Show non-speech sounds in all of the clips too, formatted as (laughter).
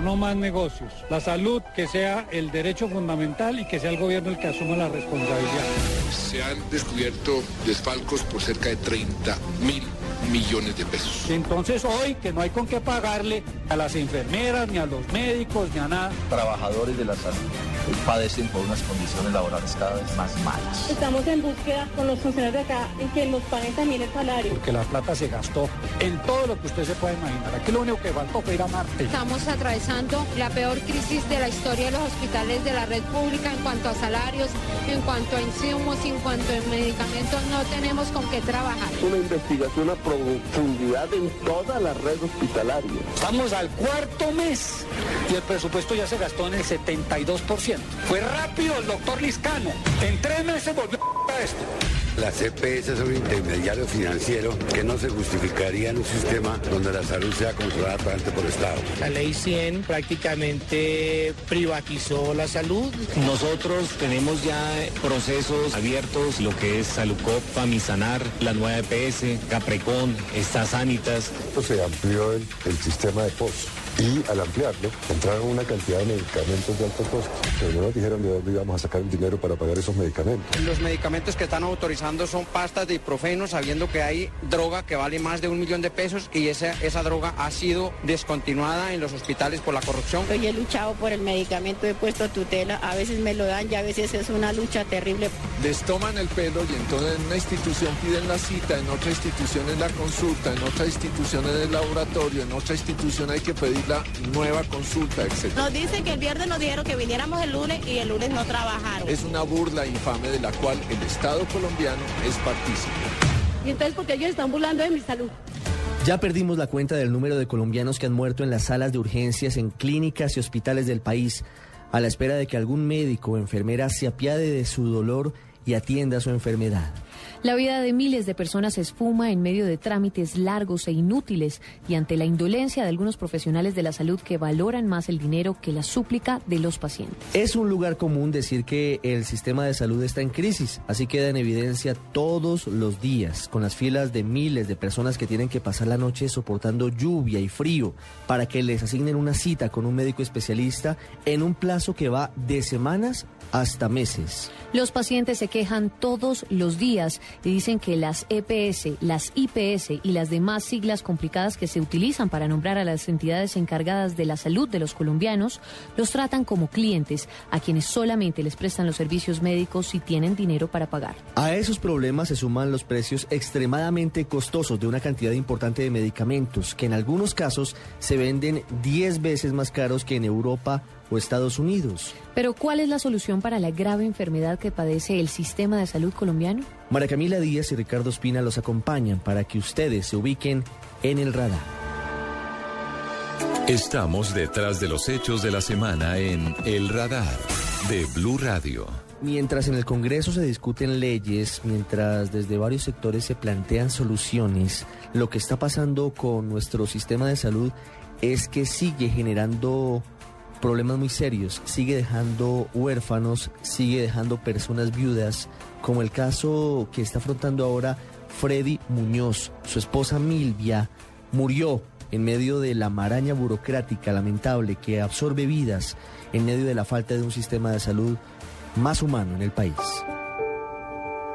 No más negocios. La salud que sea el derecho fundamental y que sea el gobierno el que asuma la responsabilidad. Se han descubierto desfalcos por cerca de 30 mil millones de pesos. Entonces hoy que no hay con qué pagarle a las enfermeras, ni a los médicos, ni a nada. Trabajadores de la salud padecen por unas condiciones laborales cada vez más malas. Estamos en búsqueda con los funcionarios de acá en que nos paguen también el salario. Porque la plata se gastó en todo lo que usted se puede imaginar. Aquí lo único que faltó fue ir a Marte. Estamos atravesando la peor crisis de la historia de los hospitales de la red pública en cuanto a salarios, en cuanto a insumos, en cuanto a medicamentos. No tenemos con qué trabajar. Una investigación a profundidad en toda la red hospitalaria. Estamos al cuarto mes y el presupuesto ya se gastó en el 72%. Fue rápido el doctor Liscano. En tres meses volvió a esto. Las EPS son un intermediario financiero que no se justificaría en un sistema donde la salud sea controlada por el Estado. La ley 100 prácticamente privatizó la salud. Nosotros tenemos ya procesos abiertos, lo que es Salucop, Famisanar, la nueva EPS, Caprecon, estas Sanitas. Se amplió el, el sistema de POS y al ampliarlo entraron una cantidad de medicamentos de alto costo. Pero no nos dijeron de dónde íbamos a sacar el dinero para pagar esos medicamentos. Los medicamentos que están autorizando son pastas de ibuprofeno, sabiendo que hay droga que vale más de un millón de pesos y esa, esa droga ha sido descontinuada en los hospitales por la corrupción. Yo he luchado por el medicamento, he puesto tutela, a veces me lo dan y a veces es una lucha terrible. Les toman el pelo y entonces en una institución piden la cita, en otra institución es la consulta, en otra institución es el laboratorio, en otra institución hay que pedir nueva consulta, etc. Nos dicen que el viernes nos dijeron que viniéramos el lunes y el lunes no trabajaron. Es una burla infame de la cual el Estado colombiano es partícipe. ¿Y entonces porque ellos están burlando de mi salud? Ya perdimos la cuenta del número de colombianos que han muerto en las salas de urgencias en clínicas y hospitales del país, a la espera de que algún médico o enfermera se apiade de su dolor y atienda su enfermedad. La vida de miles de personas se esfuma en medio de trámites largos e inútiles y ante la indolencia de algunos profesionales de la salud que valoran más el dinero que la súplica de los pacientes. Es un lugar común decir que el sistema de salud está en crisis, así queda en evidencia todos los días, con las filas de miles de personas que tienen que pasar la noche soportando lluvia y frío para que les asignen una cita con un médico especialista en un plazo que va de semanas hasta meses. Los pacientes se quejan todos los días y dicen que las EPS, las IPS y las demás siglas complicadas que se utilizan para nombrar a las entidades encargadas de la salud de los colombianos los tratan como clientes a quienes solamente les prestan los servicios médicos si tienen dinero para pagar. A esos problemas se suman los precios extremadamente costosos de una cantidad importante de medicamentos que en algunos casos se venden 10 veces más caros que en Europa o Estados Unidos. Pero ¿cuál es la solución para la grave enfermedad que padece el sistema de salud colombiano? María Camila Díaz y Ricardo Espina los acompañan para que ustedes se ubiquen en el radar. Estamos detrás de los hechos de la semana en El Radar de Blue Radio. Mientras en el Congreso se discuten leyes, mientras desde varios sectores se plantean soluciones, lo que está pasando con nuestro sistema de salud es que sigue generando problemas muy serios. Sigue dejando huérfanos, sigue dejando personas viudas, como el caso que está afrontando ahora Freddy Muñoz. Su esposa Milvia murió en medio de la maraña burocrática lamentable que absorbe vidas en medio de la falta de un sistema de salud más humano en el país.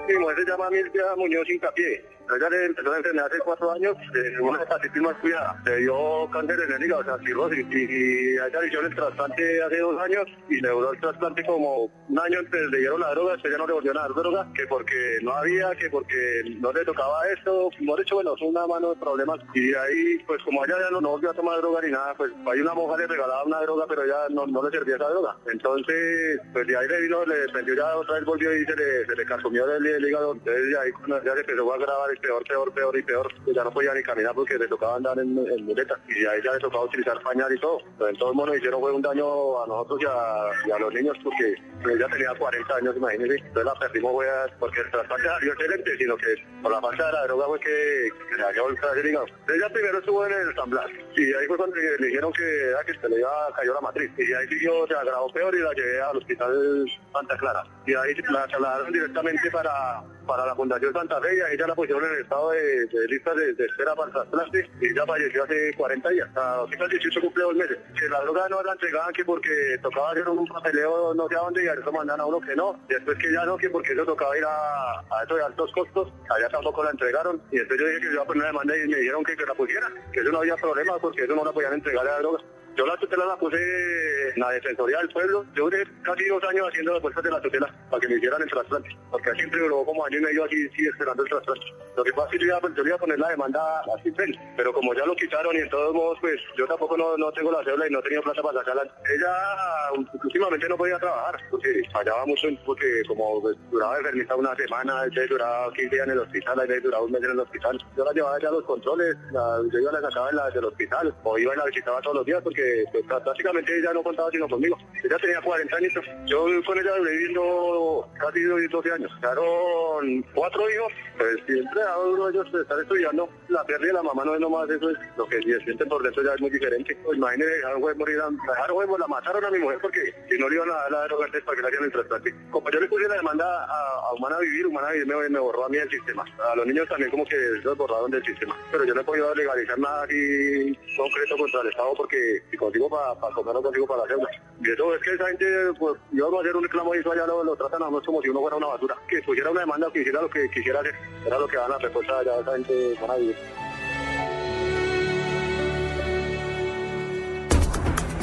Mi mujer se llama Milvia Muñoz Incapié. Ella le empezó la enfermedad hace cuatro años, de una hepatitis más cuidada. Le dio cáncer en el hígado, o sea, cirrosis. Y, y a ella le hicieron el trasplante hace dos años y le duró el trasplante como un año antes le dieron la droga, después ya no le volvieron a dar droga, que porque no había, que porque no le tocaba esto. Por hecho, bueno, es una mano de problemas. Y de ahí, pues como ella ya no, volvió a tomar droga ni nada, pues hay una monja le regalaba una droga, pero ya no, no le servía esa droga. Entonces, pues de ahí le vino, le prendió ya otra vez volvió y se le, se le carcomió el, el hígado. Entonces ya ahí ya se empezó a grabar peor, peor, peor y peor. Pues ya no podía ni caminar porque le tocaba andar en, en muleta y a ella le tocaba utilizar pañal y todo. Pero modos nos hicieron un daño a nosotros y a, a los niños porque ella tenía 40 años, imagínense. Entonces la perdimos fue a- porque el trasplante salió excelente, sino que por la falta de la droga fue que, le halló el cáncer. Ella primero estuvo en el San Blas y ahí fue cuando le dijeron que, que se le iba, cayó la matriz. Y ahí siguió, se agravó peor y la llevé al hospital Santa Clara. Y ahí la trasladaron directamente para, para la Fundación Santa Fe y ahí ya la pusieron en el estado de, de lista de, espera para el trasplante y ella falleció hace 40 días. A 18 cumple dos meses. Que la droga no la entregaban que porque tocaba hacer un papeleo no sé a dónde y a eso mandaban a uno que no. Después que ya no, que porque eso tocaba ir a, a de altos costos, allá tampoco la entregaron. Y después yo dije que yo iba a poner demanda y me dijeron que, que la pusiera, que eso no había problema porque eso no la podían entregar a la droga. Yo la tutela la puse en la Defensoría del Pueblo. Yo duré casi dos años haciendo las fuerzas de la tutela para que me hicieran el trasplante. Porque siempre duró como año y medio así, sí, esperando el trasplante. Lo que pasa es que yo iba, a poner la demanda así, pero como ya lo quitaron y en todos modos, pues yo tampoco no, no tengo la cédula y no he tenido plata para sacarla. Ella últimamente no podía trabajar porque fallaba mucho, porque como pues, duraba enfermita una semana, entonces duraba 15 días en el hospital, ahí duraba un mes en el hospital. Yo la llevaba ya a los controles, la, yo iba a la sacaba en la, del hospital o iba y la visitaba todos los días porque pues, prácticamente ella no contaba sino conmigo. Ella tenía 40 años. Yo con ella viviendo casi 12 años. Quedaron cuatro hijos, pues siempre a uno de ellos estar estudiando. La pérdida de la mamá no es nomás eso, es lo que se sienten por dentro ya es muy diferente. Pues imagínense, dejaron fue morir, la dejaron la mataron a mi mujer porque si no le iban a dar la droga antes para que le hacían el trasplante. Como yo le puse la demanda a, a Humana Vivir, Humana Vivir me, me borró a mí del sistema. A los niños también como que los borraron del sistema. Pero yo no he podido legalizar nada así concreto contra el Estado porque si consigo para comer no consigo para la deuda. Y eso es que esa gente, pues, yo no a hacer un reclamo y eso allá lo, lo tratan a uno como si uno fuera una basura. Que pusiera una demanda o que hiciera lo que quisiera hacer. Era lo que van a respuesta allá esa gente Humana Vivir.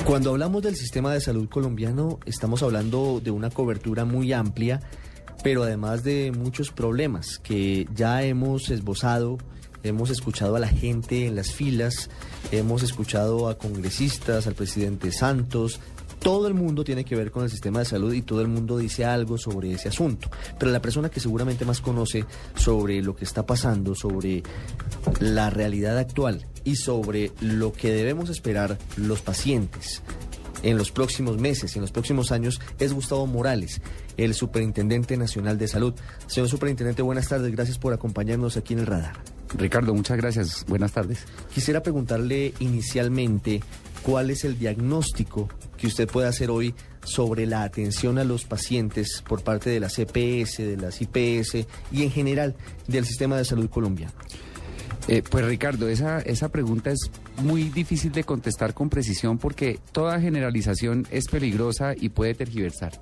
Cuando hablamos del sistema de salud colombiano, estamos hablando de una cobertura muy amplia, pero además de muchos problemas que ya hemos esbozado, hemos escuchado a la gente en las filas, hemos escuchado a congresistas, al presidente Santos. Todo el mundo tiene que ver con el sistema de salud y todo el mundo dice algo sobre ese asunto. Pero la persona que seguramente más conoce sobre lo que está pasando, sobre la realidad actual y sobre lo que debemos esperar los pacientes en los próximos meses, en los próximos años, es Gustavo Morales, el Superintendente Nacional de Salud. Señor Superintendente, buenas tardes, gracias por acompañarnos aquí en el radar. Ricardo, muchas gracias. Buenas tardes. Quisiera preguntarle inicialmente cuál es el diagnóstico que usted puede hacer hoy sobre la atención a los pacientes por parte de las EPS, de las IPS y en general del sistema de salud colombiano. Eh, pues Ricardo, esa, esa pregunta es muy difícil de contestar con precisión porque toda generalización es peligrosa y puede tergiversar.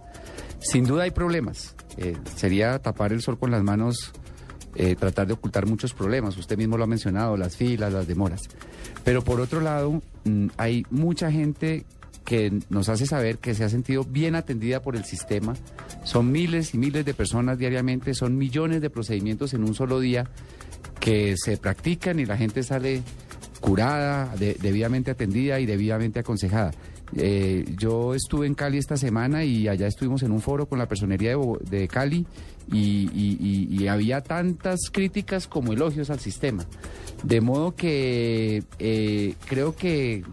Sin duda hay problemas. Eh, sería tapar el sol con las manos, eh, tratar de ocultar muchos problemas. Usted mismo lo ha mencionado, las filas, las demoras. Pero por otro lado, hay mucha gente que nos hace saber que se ha sentido bien atendida por el sistema. Son miles y miles de personas diariamente, son millones de procedimientos en un solo día que se practican y la gente sale curada, de- debidamente atendida y debidamente aconsejada. Eh, yo estuve en Cali esta semana y allá estuvimos en un foro con la personería de, de Cali y- había tantas críticas como elogios al sistema. De modo que eh, creo que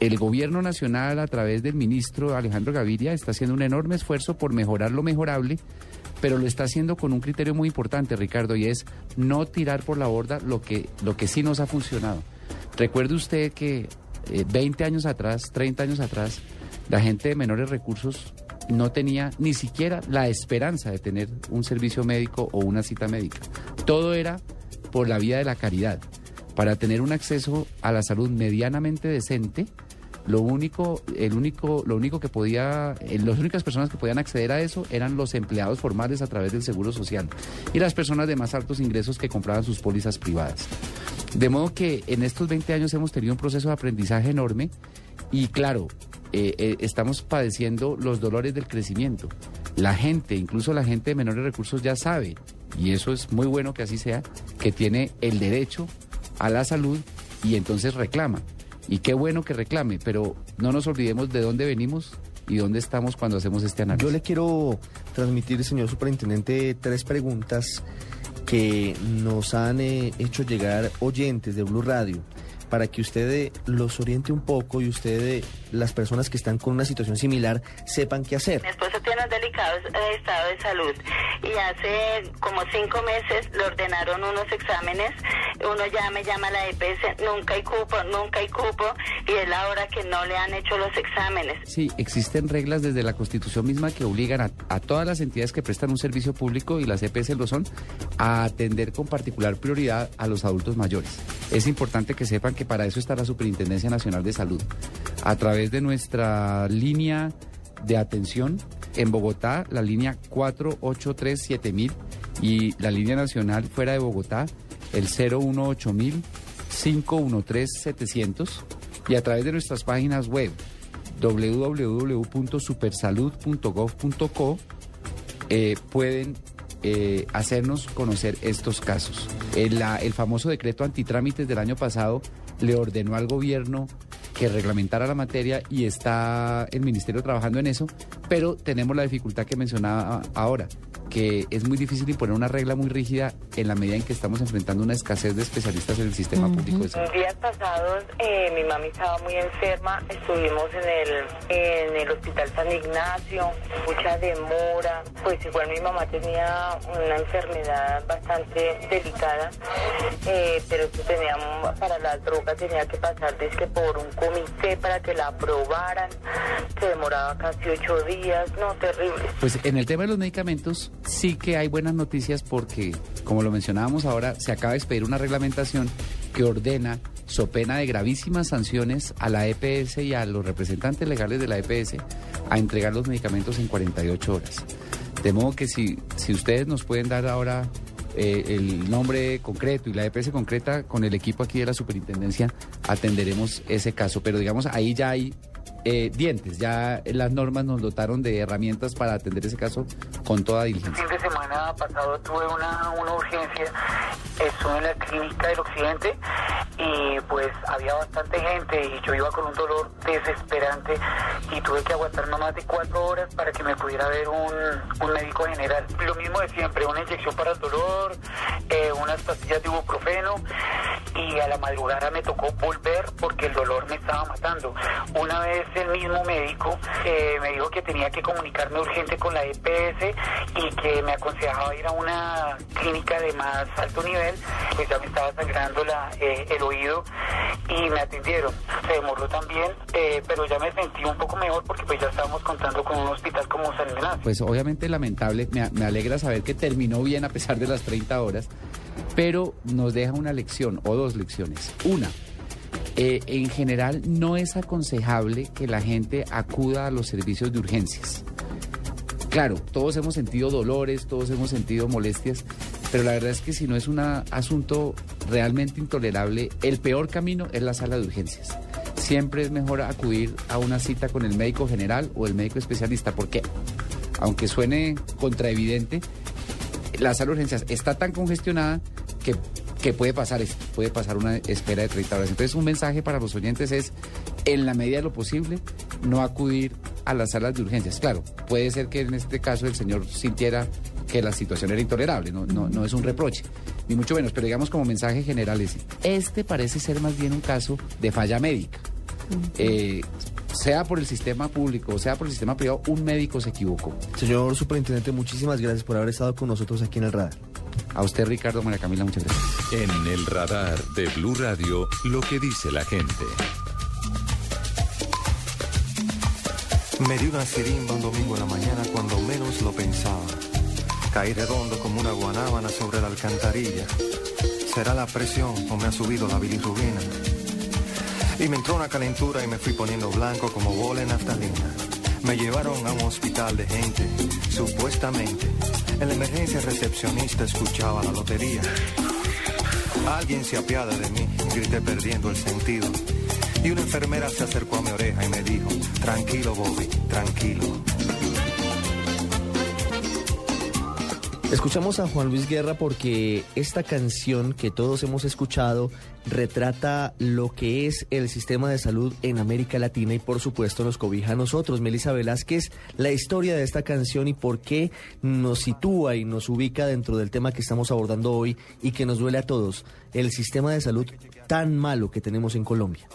el gobierno nacional a través del ministro Alejandro Gaviria está haciendo un enorme esfuerzo por mejorar lo mejorable, pero lo está haciendo con un criterio muy importante, Ricardo, y es no tirar por la borda lo que, lo que sí nos ha funcionado. Recuerde usted que eh, 20 años atrás, 30 años atrás, la gente de menores recursos no tenía ni siquiera la esperanza de tener un servicio médico o una cita médica. Todo era por la vía de la caridad. Para tener un acceso a la salud medianamente decente, lo único, el único, lo único que podía, eh, las únicas personas que podían acceder a eso eran los empleados formales a través del Seguro Social y las personas de más altos ingresos que compraban sus pólizas privadas. De modo que en estos 20 años hemos tenido un proceso de aprendizaje enorme y claro, eh, eh, estamos padeciendo los dolores del crecimiento. La gente, incluso la gente de menores recursos ya sabe, y eso es muy bueno que así sea, que tiene el derecho a la salud y entonces reclama. Y qué bueno que reclame, pero no nos olvidemos de dónde venimos y dónde estamos cuando hacemos este análisis. Yo le quiero transmitir, señor superintendente, tres preguntas que nos han eh, hecho llegar oyentes de Blue Radio para que usted eh, los oriente un poco y usted, eh, las personas que están con una situación similar, sepan qué hacer. Mi esposo tiene un delicado eh, estado de salud y hace como cinco meses le ordenaron unos exámenes. Uno ya me llama a la EPS, nunca hay cupo, nunca hay cupo y es la hora que no le han hecho los exámenes. Sí, existen reglas desde la Constitución misma que obligan a, a todas las entidades que prestan un servicio público y las EPS lo son a atender con particular prioridad a los adultos mayores. Es importante que sepan que para eso está la Superintendencia Nacional de Salud. A través de nuestra línea de atención en Bogotá, la línea 483-7000 y la línea nacional fuera de Bogotá, el 018-513-700 y a través de nuestras páginas web www.supersalud.gov.co eh, pueden eh, hacernos conocer estos casos. El, el famoso decreto antitrámites del año pasado le ordenó al gobierno que reglamentara la materia y está el ministerio trabajando en eso, pero tenemos la dificultad que mencionaba ahora, que es muy difícil imponer una regla muy rígida en la medida en que estamos enfrentando una escasez de especialistas en el sistema público de salud. Días pasados eh, mi mami estaba muy enferma, estuvimos en el, en el hospital San Ignacio, mucha demora, pues igual mi mamá tenía una enfermedad bastante delicada, eh, pero tenía, para la droga tenía que pasar desde por un comité para que la aprobaran, se demoraba casi ocho días, no, terrible. Pues en el tema de los medicamentos sí que hay buenas noticias porque, como lo mencionábamos ahora, se acaba de expedir una reglamentación que ordena, so pena de gravísimas sanciones, a la EPS y a los representantes legales de la EPS a entregar los medicamentos en 48 horas. De modo que si, si ustedes nos pueden dar ahora eh, el nombre concreto y la EPS concreta, con el equipo aquí de la superintendencia atenderemos ese caso. Pero digamos, ahí ya hay eh, dientes, ya las normas nos dotaron de herramientas para atender ese caso con toda diligencia. fin de semana pasado tuve una, una urgencia, estuve en la clínica del occidente y pues había bastante gente y yo iba con un dolor desesperante y tuve que aguantar no más de cuatro horas para que me pudiera ver un, un médico general. Lo mismo de siempre, una inyección para el dolor, eh, unas pastillas de ibuprofeno y a la madrugada me tocó volver porque el dolor me estaba matando. Una vez el mismo médico eh, me dijo que tenía que comunicarme urgente con la EPS y que me aconsejaba ir a una clínica de más alto nivel, pues ya me estaba sangrando la, eh, el oído y me atendieron. Se demoró también, eh, pero ya me sentí un poco mejor porque pues ya estábamos contando con un hospital como San Ignacio. Pues obviamente lamentable, me, me alegra saber que terminó bien a pesar de las 30 horas, pero nos deja una lección o dos lecciones. Una, eh, en general no es aconsejable que la gente acuda a los servicios de urgencias. Claro, todos hemos sentido dolores, todos hemos sentido molestias, pero la verdad es que si no es un asunto realmente intolerable, el peor camino es la sala de urgencias. Siempre es mejor acudir a una cita con el médico general o el médico especialista, porque aunque suene contraevidente, la sala de urgencias está tan congestionada que, que puede pasar esto, puede pasar una espera de 30 horas. Entonces un mensaje para los oyentes es, en la medida de lo posible, no acudir a las salas de urgencias. Claro, puede ser que en este caso el señor sintiera que la situación era intolerable, no, no, no es un reproche, ni mucho menos, pero digamos como mensaje general es, este parece ser más bien un caso de falla médica. Eh, sea por el sistema público o sea por el sistema privado, un médico se equivocó. Señor Superintendente, muchísimas gracias por haber estado con nosotros aquí en el radar. A usted, Ricardo, María Camila, muchas gracias. En el radar de Blue Radio, lo que dice la gente. Me dio una sirimba un domingo en la mañana cuando menos lo pensaba. Caí redondo como una guanábana sobre la alcantarilla. ¿Será la presión o me ha subido la bilirrubina? Y me entró una calentura y me fui poniendo blanco como bola en naftalina. Me llevaron a un hospital de gente, supuestamente. En la emergencia recepcionista escuchaba la lotería. Alguien se apiada de mí, grité perdiendo el sentido. Y una enfermera se acercó a mi oreja y me dijo, tranquilo Bobby, tranquilo. Escuchamos a Juan Luis Guerra porque esta canción que todos hemos escuchado retrata lo que es el sistema de salud en América Latina y por supuesto nos cobija a nosotros. Melissa Velázquez, la historia de esta canción y por qué nos sitúa y nos ubica dentro del tema que estamos abordando hoy y que nos duele a todos, el sistema de salud tan malo que tenemos en Colombia.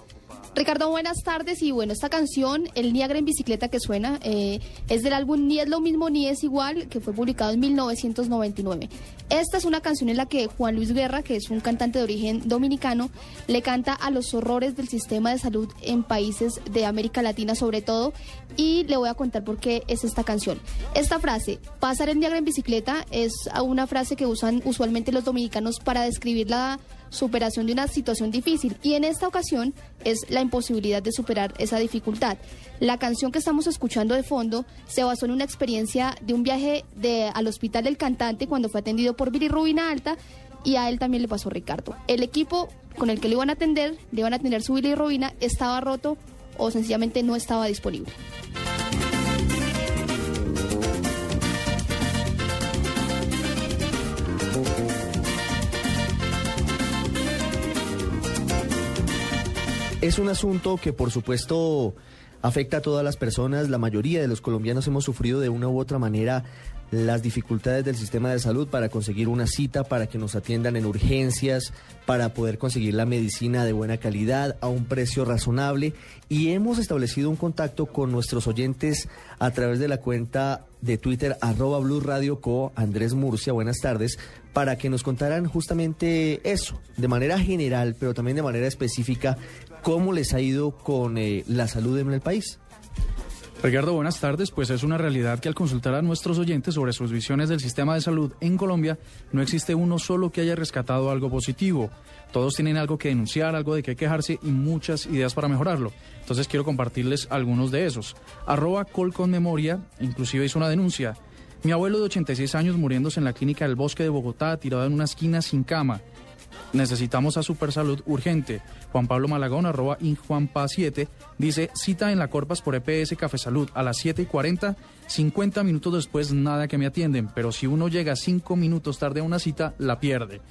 Ricardo, buenas tardes. Y bueno, esta canción, El Niagara en bicicleta que suena, eh, es del álbum Ni es lo mismo ni es igual, que fue publicado en 1999. Esta es una canción en la que Juan Luis Guerra, que es un cantante de origen dominicano, le canta a los horrores del sistema de salud en países de América Latina sobre todo. Y le voy a contar por qué es esta canción. Esta frase, pasar el Niagara en bicicleta, es una frase que usan usualmente los dominicanos para describir la superación de una situación difícil y en esta ocasión es la imposibilidad de superar esa dificultad. La canción que estamos escuchando de fondo se basó en una experiencia de un viaje al hospital del cantante cuando fue atendido por bilirrubina alta y a él también le pasó Ricardo. El equipo con el que le iban a atender, le iban a atender su bilirrubina, estaba roto o sencillamente no estaba disponible. Es un asunto que por supuesto afecta a todas las personas. La mayoría de los colombianos hemos sufrido de una u otra manera las dificultades del sistema de salud para conseguir una cita, para que nos atiendan en urgencias, para poder conseguir la medicina de buena calidad a un precio razonable. Y hemos establecido un contacto con nuestros oyentes a través de la cuenta de Twitter arroba Blue Radio Co, Andrés Murcia, buenas tardes, para que nos contaran justamente eso, de manera general, pero también de manera específica, cómo les ha ido con eh, la salud en el país. Ricardo, buenas tardes. Pues es una realidad que al consultar a nuestros oyentes sobre sus visiones del sistema de salud en Colombia, no existe uno solo que haya rescatado algo positivo. Todos tienen algo que denunciar, algo de qué quejarse y muchas ideas para mejorarlo. Entonces quiero compartirles algunos de esos. Arroba Col con Memoria, inclusive hizo una denuncia. Mi abuelo de 86 años muriéndose en la clínica del bosque de Bogotá, tirado en una esquina sin cama. Necesitamos a Supersalud urgente. Juan Pablo Malagón, arroba injuanpa7, dice, cita en la Corpas por EPS Café Salud a las 7 y 40, 50 minutos después nada que me atienden, pero si uno llega 5 minutos tarde a una cita, la pierde.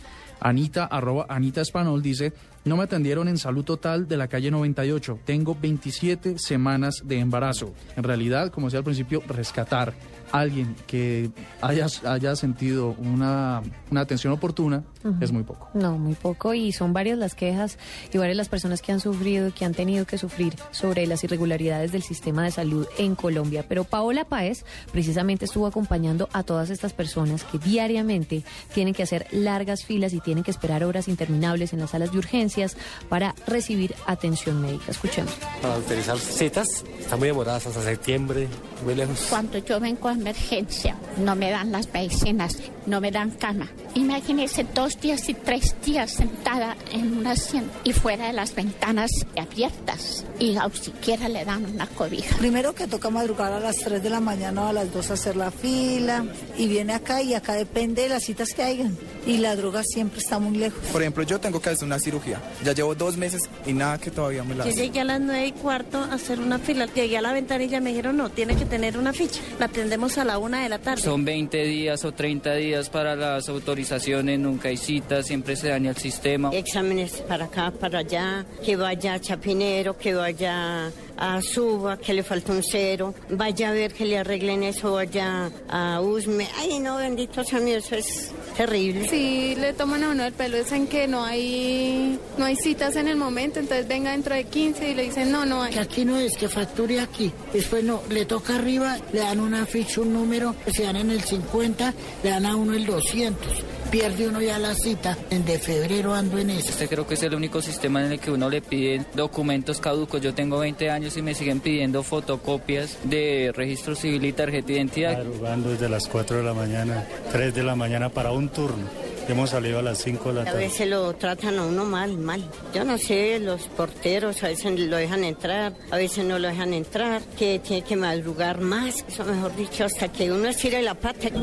Anita, arroba Anita Espanol, dice, no me atendieron en salud total de la calle 98. Tengo 27 semanas de embarazo. En realidad, como decía al principio, rescatar alguien que haya, haya sentido una, una atención oportuna es muy poco. No, muy poco y son varias las quejas y varias las personas que han sufrido que han tenido que sufrir sobre las irregularidades del sistema de salud en Colombia. Pero Paola Páez precisamente estuvo acompañando a todas estas personas que diariamente tienen que hacer largas filas y tienen que esperar horas interminables en las salas de urgencias para recibir atención médica. Escuchemos. Para utilizar citas, están muy demoradas hasta septiembre, muy lejos. Cuando yo vengo a emergencia, no me dan las medicinas, no me dan cama. Imagínese dos días y tres días sentada en una asiento y fuera de las ventanas abiertas y aún siquiera le dan una cobija. Primero que toca madrugar a las 3 de la mañana o a las 2 a hacer la fila y viene acá y acá depende de las citas que hayan y la droga siempre está muy lejos. Por ejemplo, yo tengo que hacer una cirugía. Ya llevo dos meses y nada que todavía me la Yo hacen. llegué a las 9 y cuarto a hacer una fila. Llegué a la ventanilla y me dijeron, no, tiene que tener una ficha. La atendemos a la una de la tarde. Son 20 días o 30 días para las autorizaciones, nunca hay citas, siempre se daña el sistema. Exámenes para acá, para allá, que vaya a Chapinero, que vaya a Suba, que le falta un cero, vaya a ver que le arreglen eso allá a Usme. Ay, no, bendito sea mi, eso es terrible. Sí, le toman a uno el pelo, es en que no hay, no hay citas en el momento, entonces venga dentro de 15 y le dicen no, no hay. Que aquí no es que facture aquí. Después no, le toca arriba, le dan una ficha, un número, se dan en el 50, le dan a uno el 200. Pierde uno ya la cita. En de febrero ando en eso. Este creo que es el único sistema en el que uno le piden documentos caducos. Yo tengo 20 años y me siguen pidiendo fotocopias de registro civil y tarjeta de identidad. Madrugando desde las 4 de la mañana, 3 de la mañana para un turno. Hemos salido a las 5 de la A tarde. veces lo tratan a uno mal, mal. Yo no sé, los porteros a veces lo dejan entrar, a veces no lo dejan entrar, que tiene que madrugar más, eso mejor dicho, hasta que uno estire la pata. No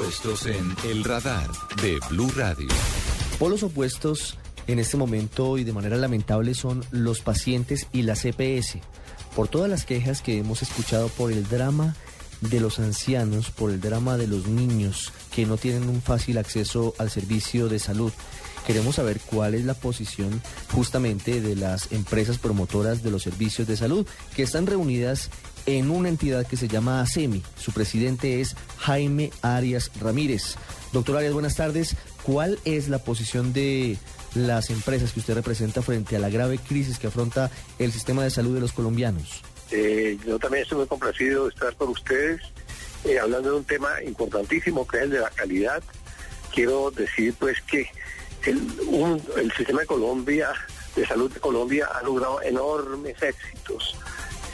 en El Radar de Blue Radio. Polos opuestos en este momento y de manera lamentable son los pacientes y la CPS. Por todas las quejas que hemos escuchado por el drama de los ancianos, por el drama de los niños que no tienen un fácil acceso al servicio de salud. Queremos saber cuál es la posición justamente de las empresas promotoras de los servicios de salud que están reunidas en una entidad que se llama ASEMI. Su presidente es Jaime Arias Ramírez. Doctor Arias, buenas tardes. ¿Cuál es la posición de las empresas que usted representa frente a la grave crisis que afronta el sistema de salud de los colombianos? Eh, yo también estoy muy complacido de estar con ustedes eh, hablando de un tema importantísimo que es el de la calidad. Quiero decir pues que el, un- el sistema de Colombia, de salud de Colombia, ha logrado enormes éxitos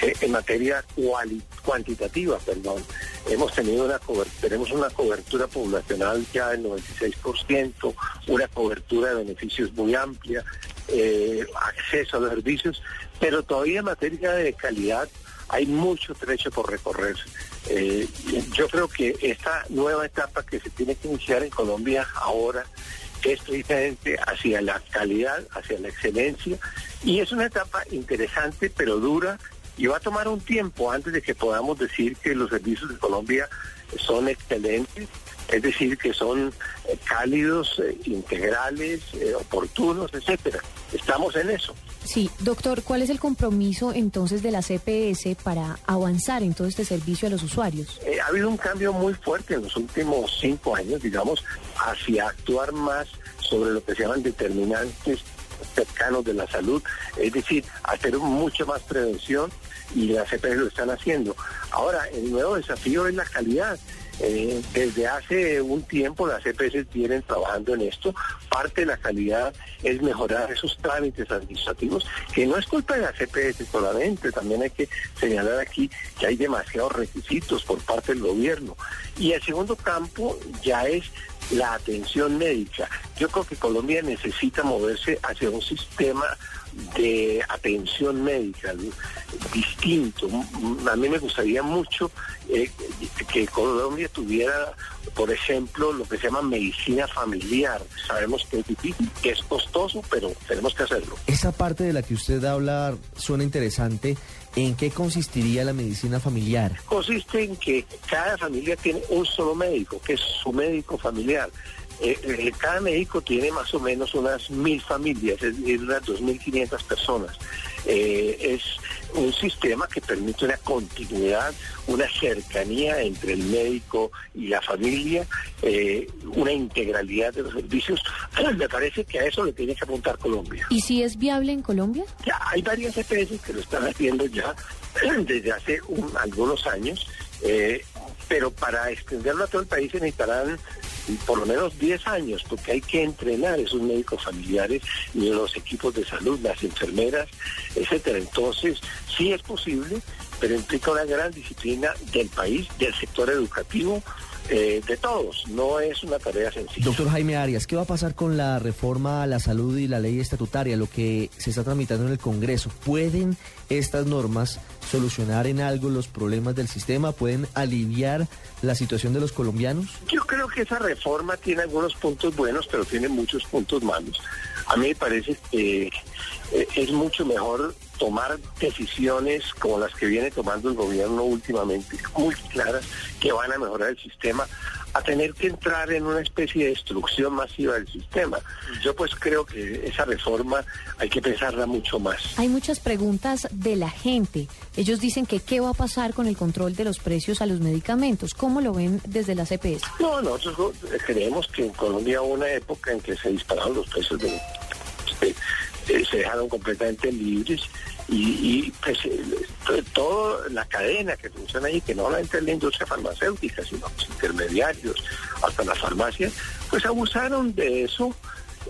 eh, en materia cuali- cuantitativa, perdón. Hemos tenido una tenemos una cobertura poblacional ya del 96%, una cobertura de beneficios muy amplia, eh, acceso a los servicios, pero todavía en materia de calidad hay mucho trecho por recorrer. Eh, yo creo que esta nueva etapa que se tiene que iniciar en Colombia ahora es precisamente hacia la calidad, hacia la excelencia, y es una etapa interesante pero dura y va a tomar un tiempo antes de que podamos decir que los servicios de Colombia son excelentes, es decir, que son eh, cálidos, eh, integrales, eh, oportunos, etcétera. Estamos en eso. Sí, doctor, ¿cuál es el compromiso entonces de la CPS para avanzar en todo este servicio a los usuarios? Eh, ha habido un cambio muy fuerte en los últimos cinco años, digamos, hacia actuar más sobre lo que se llaman determinantes cercanos de la salud, es decir, hacer mucho más prevención y las CPS lo están haciendo. Ahora, el nuevo desafío es la calidad. Eh, desde hace un tiempo las CPS vienen trabajando en esto. Parte de la calidad es mejorar esos trámites administrativos, que no es culpa de las CPS solamente, también hay que señalar aquí que hay demasiados requisitos por parte del gobierno. Y el segundo campo ya es la atención médica. Yo creo que Colombia necesita moverse hacia un sistema de atención médica ¿no? distinto. A mí me gustaría mucho eh, que Colombia tuviera, por ejemplo, lo que se llama medicina familiar. Sabemos que es difícil, que es costoso, pero tenemos que hacerlo. Esa parte de la que usted habla suena interesante. ¿En qué consistiría la medicina familiar? consiste en que cada familia tiene un solo médico, que es su médico familiar. Eh, eh, cada médico tiene más o menos unas mil familias, es decir, unas 2.500 personas. Eh, es un sistema que permite una continuidad, una cercanía entre el médico y la familia, eh, una integralidad de los servicios. (clears throat) Me parece que a eso le tiene que apuntar Colombia. ¿Y si es viable en Colombia? Ya hay varias EPS que lo están haciendo ya (clears throat) desde hace un- algunos años, eh, pero para extenderlo a todo el país se necesitarán por lo menos 10 años, porque hay que entrenar esos médicos familiares los equipos de salud, las enfermeras, etcétera. Entonces, sí es posible, pero implica una gran disciplina del país, del sector educativo, eh, de todos. No es una tarea sencilla. Doctor Jaime Arias, ¿qué va a pasar con la reforma a la salud y la ley estatutaria, lo que se está tramitando en el Congreso? ¿Pueden estas normas solucionar en algo los problemas del sistema? ¿Pueden aliviar la situación de los colombianos? Yo creo que esa reforma tiene algunos puntos buenos, pero tiene muchos puntos malos. A mí me parece que eh, es mucho mejor tomar decisiones como las que viene tomando el gobierno últimamente, muy claras, que van a mejorar el sistema, a tener que entrar en una especie de destrucción masiva del sistema. Yo pues creo que esa reforma hay que pensarla mucho más. Hay muchas preguntas de la gente. Ellos dicen que qué va a pasar con el control de los precios a los medicamentos. ¿Cómo lo ven desde la CPS? No, nosotros creemos que en Colombia hubo una época en que se dispararon los precios de eh, eh, se dejaron completamente libres y, y, pues eh, to- toda la cadena que funciona ahí, que no solamente es la industria farmacéutica, sino los intermediarios, hasta las farmacias, pues abusaron de eso.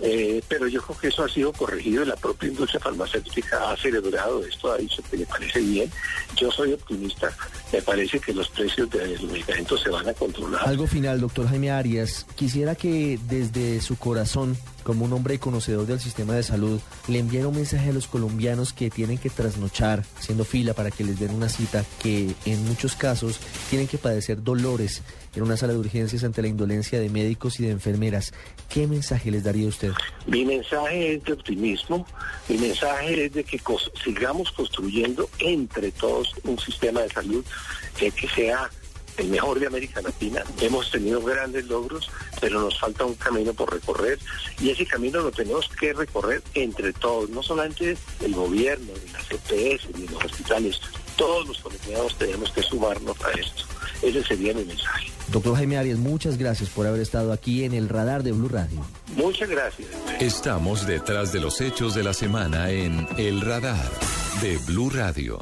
eh, pero yo creo que eso ha sido corregido y la propia industria farmacéutica ha celebrado esto, ha dicho que le parece bien. Yo soy optimista, me parece que los precios de los medicamentos se van a controlar. Algo final, doctor Jaime Arias. Quisiera que desde su corazón como un hombre conocedor del sistema de salud, le enviara un mensaje a los colombianos que tienen que trasnochar haciendo fila para que les den una cita, que en muchos casos tienen que padecer dolores en una sala de urgencias ante la indolencia de médicos y de enfermeras. ¿Qué mensaje les daría usted? Mi mensaje es de optimismo, mi mensaje es de que sigamos construyendo entre todos un sistema de salud que, que sea el mejor de América Latina. Hemos tenido grandes logros, pero nos falta un camino por recorrer y ese camino lo tenemos que recorrer entre todos, no solamente el gobierno, ni las EPS, ni los hospitales, todos los colombianos tenemos que sumarnos a esto. Ese sería mi mensaje. Doctor Jaime Arias, muchas gracias por haber estado aquí en el radar de Blue Radio. Muchas gracias. Estamos detrás de los hechos de la semana en El Radar de Blue Radio.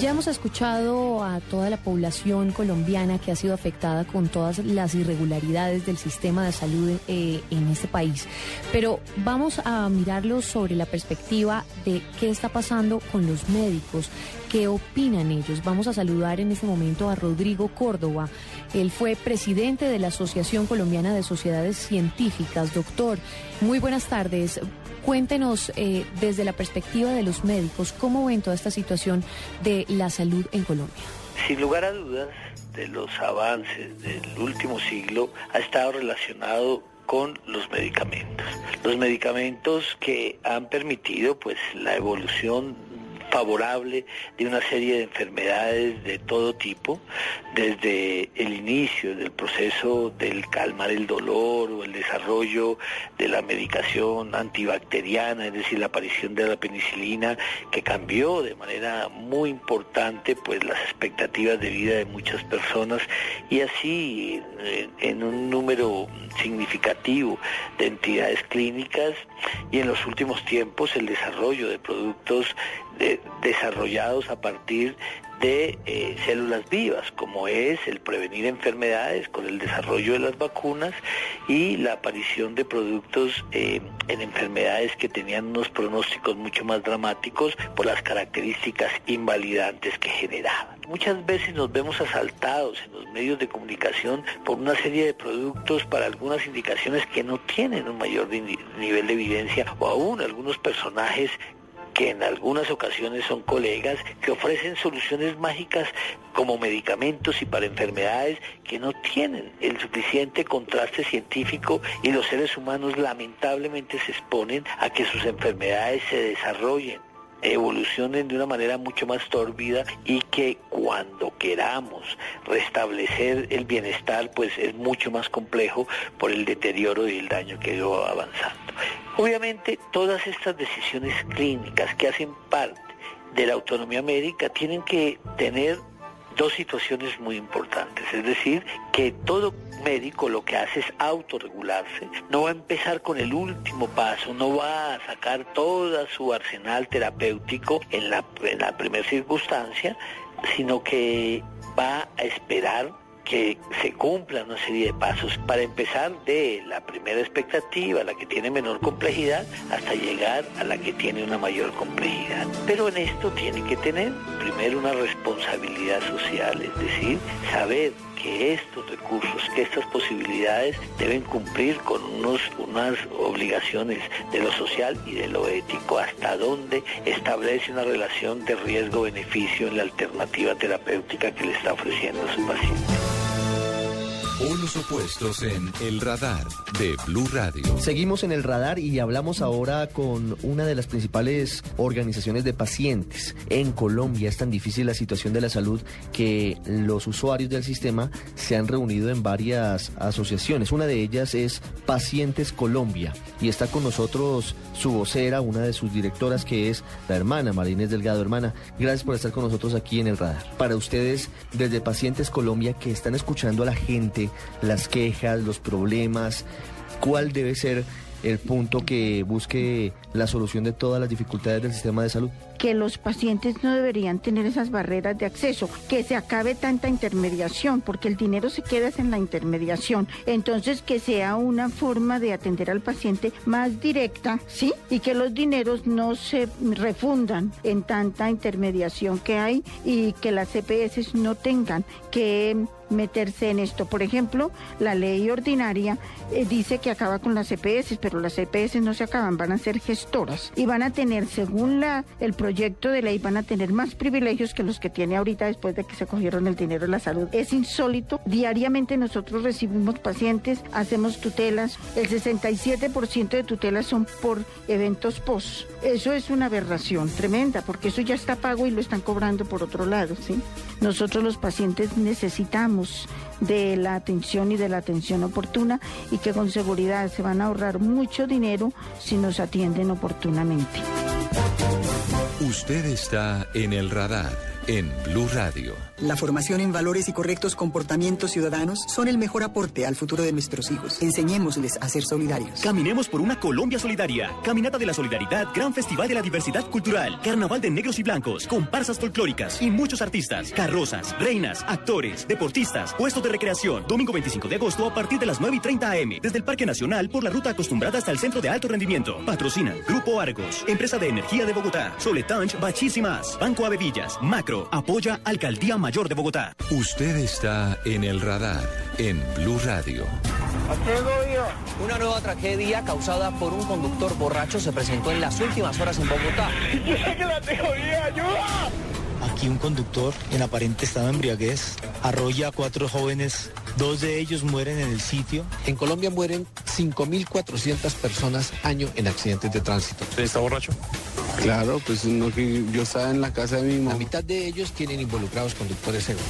Ya hemos escuchado a toda la población colombiana que ha sido afectada con todas las irregularidades del sistema de salud eh, en este país, pero vamos a mirarlo sobre la perspectiva de qué está pasando con los médicos, qué opinan ellos. Vamos a saludar en este momento a Rodrigo Córdoba. Él fue presidente de la Asociación Colombiana de Sociedades Científicas. Doctor, muy buenas tardes. Cuéntenos eh, desde la perspectiva de los médicos, ¿cómo ven toda esta situación de la salud en Colombia? Sin lugar a dudas, de los avances del último siglo ha estado relacionado con los medicamentos. Los medicamentos que han permitido pues la evolución favorable de una serie de enfermedades de todo tipo, desde el inicio del proceso del calmar el dolor o el desarrollo de la medicación antibacteriana, es decir, la aparición de la penicilina, que cambió de manera muy importante pues las expectativas de vida de muchas personas y así en, en un número significativo de entidades clínicas y en los últimos tiempos el desarrollo de productos de- desarrollados a partir de eh, células vivas, como es el prevenir enfermedades con el desarrollo de las vacunas y la aparición de productos eh, en enfermedades que tenían unos pronósticos mucho más dramáticos por las características invalidantes que generaban. Muchas veces nos vemos asaltados en los medios de comunicación por una serie de productos para algunas indicaciones que no tienen un mayor ni- nivel de evidencia o aún algunos personajes que en algunas ocasiones son colegas que ofrecen soluciones mágicas como medicamentos y para enfermedades que no tienen el suficiente contraste científico y los seres humanos lamentablemente se exponen a que sus enfermedades se desarrollen evolucionen de una manera mucho más tórbida y que cuando queramos restablecer el bienestar pues es mucho más complejo por el deterioro y el daño que ido avanzando. Obviamente todas estas decisiones clínicas que hacen parte de la autonomía médica tienen que tener dos situaciones muy importantes, es decir, que todo médico lo que hace es autorregularse, no va a empezar con el último paso, no va a sacar toda su arsenal terapéutico en la, en la primera circunstancia, sino que va a esperar que se cumplan una serie de pasos para empezar de la primera expectativa, la que tiene menor complejidad, hasta llegar a la que tiene una mayor complejidad. Pero en esto tiene que tener primero una responsabilidad social, es decir, saber que estos recursos, que estas posibilidades deben cumplir con unos, unas obligaciones de lo social y de lo ético, hasta donde establece una relación de riesgo-beneficio en la alternativa terapéutica que le está ofreciendo a su paciente. Polos opuestos en El Radar de Blue Radio. Seguimos en el radar y hablamos ahora con una de las principales organizaciones de pacientes. En Colombia es tan difícil la situación de la salud que los usuarios del sistema se han reunido en varias asociaciones. Una de ellas es Pacientes Colombia y está con nosotros su vocera, una de sus directoras que es la hermana Marínez Delgado. Hermana, gracias por estar con nosotros aquí en el radar. Para ustedes, desde Pacientes Colombia, que están escuchando a la gente, las quejas, los problemas, ¿cuál debe ser el punto que busque la solución de todas las dificultades del sistema de salud? Que los pacientes no deberían tener esas barreras de acceso, que se acabe tanta intermediación, porque el dinero se queda en la intermediación. Entonces, que sea una forma de atender al paciente más directa, ¿sí? Y que los dineros no se refundan en tanta intermediación que hay y que las CPS no tengan que meterse en esto. Por ejemplo, la ley ordinaria eh, dice que acaba con las EPS, pero las EPS no se acaban, van a ser gestoras y van a tener, según la, el proyecto de ley, van a tener más privilegios que los que tiene ahorita después de que se cogieron el dinero de la salud. Es insólito. Diariamente nosotros recibimos pacientes, hacemos tutelas. El 67% de tutelas son por eventos post. Eso es una aberración tremenda, porque eso ya está pago y lo están cobrando por otro lado, ¿sí? Nosotros los pacientes necesitamos de la atención y de la atención oportuna y que con seguridad se van a ahorrar mucho dinero si nos atienden oportunamente. Usted está en el radar en Blue Radio. La formación en valores y correctos comportamientos ciudadanos son el mejor aporte al futuro de nuestros hijos. Enseñémosles a ser solidarios. Caminemos por una Colombia solidaria. Caminata de la Solidaridad, Gran Festival de la Diversidad Cultural, Carnaval de Negros y Blancos, comparsas folclóricas y muchos artistas, carrozas, reinas, actores, deportistas, puestos de recreación. Domingo 25 de agosto a partir de las 9 y 30 am, desde el Parque Nacional por la ruta acostumbrada hasta el Centro de Alto Rendimiento. Patrocinan Grupo Argos, Empresa de Energía de Bogotá, Soletanch, Bachísimas, Banco Avevillas, Macro, apoya Alcaldía Mayor de Bogotá. Usted está en el radar en Blue Radio. Una nueva tragedia causada por un conductor borracho se presentó en las últimas horas en Bogotá. Aquí un conductor en aparente estado de embriaguez arrolla a cuatro jóvenes, dos de ellos mueren en el sitio. En Colombia mueren 5.400 personas año en accidentes de tránsito. ¿Usted está borracho? Claro, pues no, que yo estaba en la casa de mi mamá. La mitad de ellos tienen involucrados conductores seguros.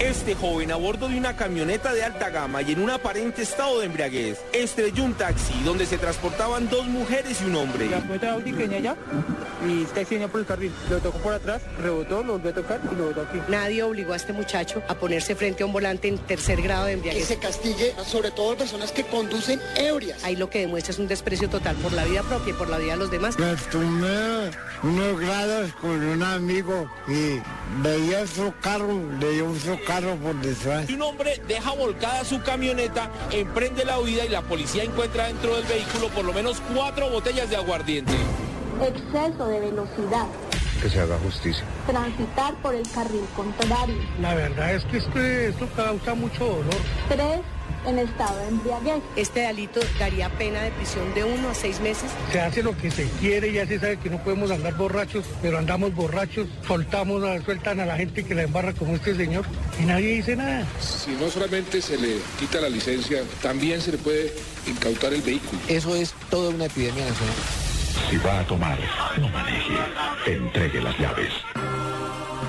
Este joven a bordo de una camioneta de alta gama y en un aparente estado de embriaguez estrelló un taxi donde se transportaban dos mujeres y un hombre. La camioneta Audi que venía allá y el taxi venía por el carril. Lo tocó por atrás, rebotó, lo volvió a tocar y lo botó aquí. Nadie obligó a este muchacho a ponerse frente a un volante en tercer grado de embriaguez. Que se castigue sobre todo a personas que conducen ebrias. Ahí lo que demuestra es un desprecio total por la vida propia y por la vida de los demás. Me tomé unos grados con un amigo y veía su carro, le dio su carro por detrás. Un hombre deja volcada su camioneta, emprende la huida y la policía encuentra dentro del vehículo por lo menos cuatro botellas de aguardiente. Exceso de velocidad. Que se haga justicia. Transitar por el carril contrario. La verdad es que este, esto causa mucho dolor. Tres en estado de embriaguez. Este delito daría pena de prisión de uno a seis meses. Se hace lo que se quiere, ya se sabe que no podemos andar borrachos, pero andamos borrachos, soltamos, sueltan a la gente que la embarra como este señor y nadie dice nada. Si no solamente se le quita la licencia, también se le puede incautar el vehículo. Eso es toda una epidemia nacional. Si va a tomar, no maneje, entregue las llaves.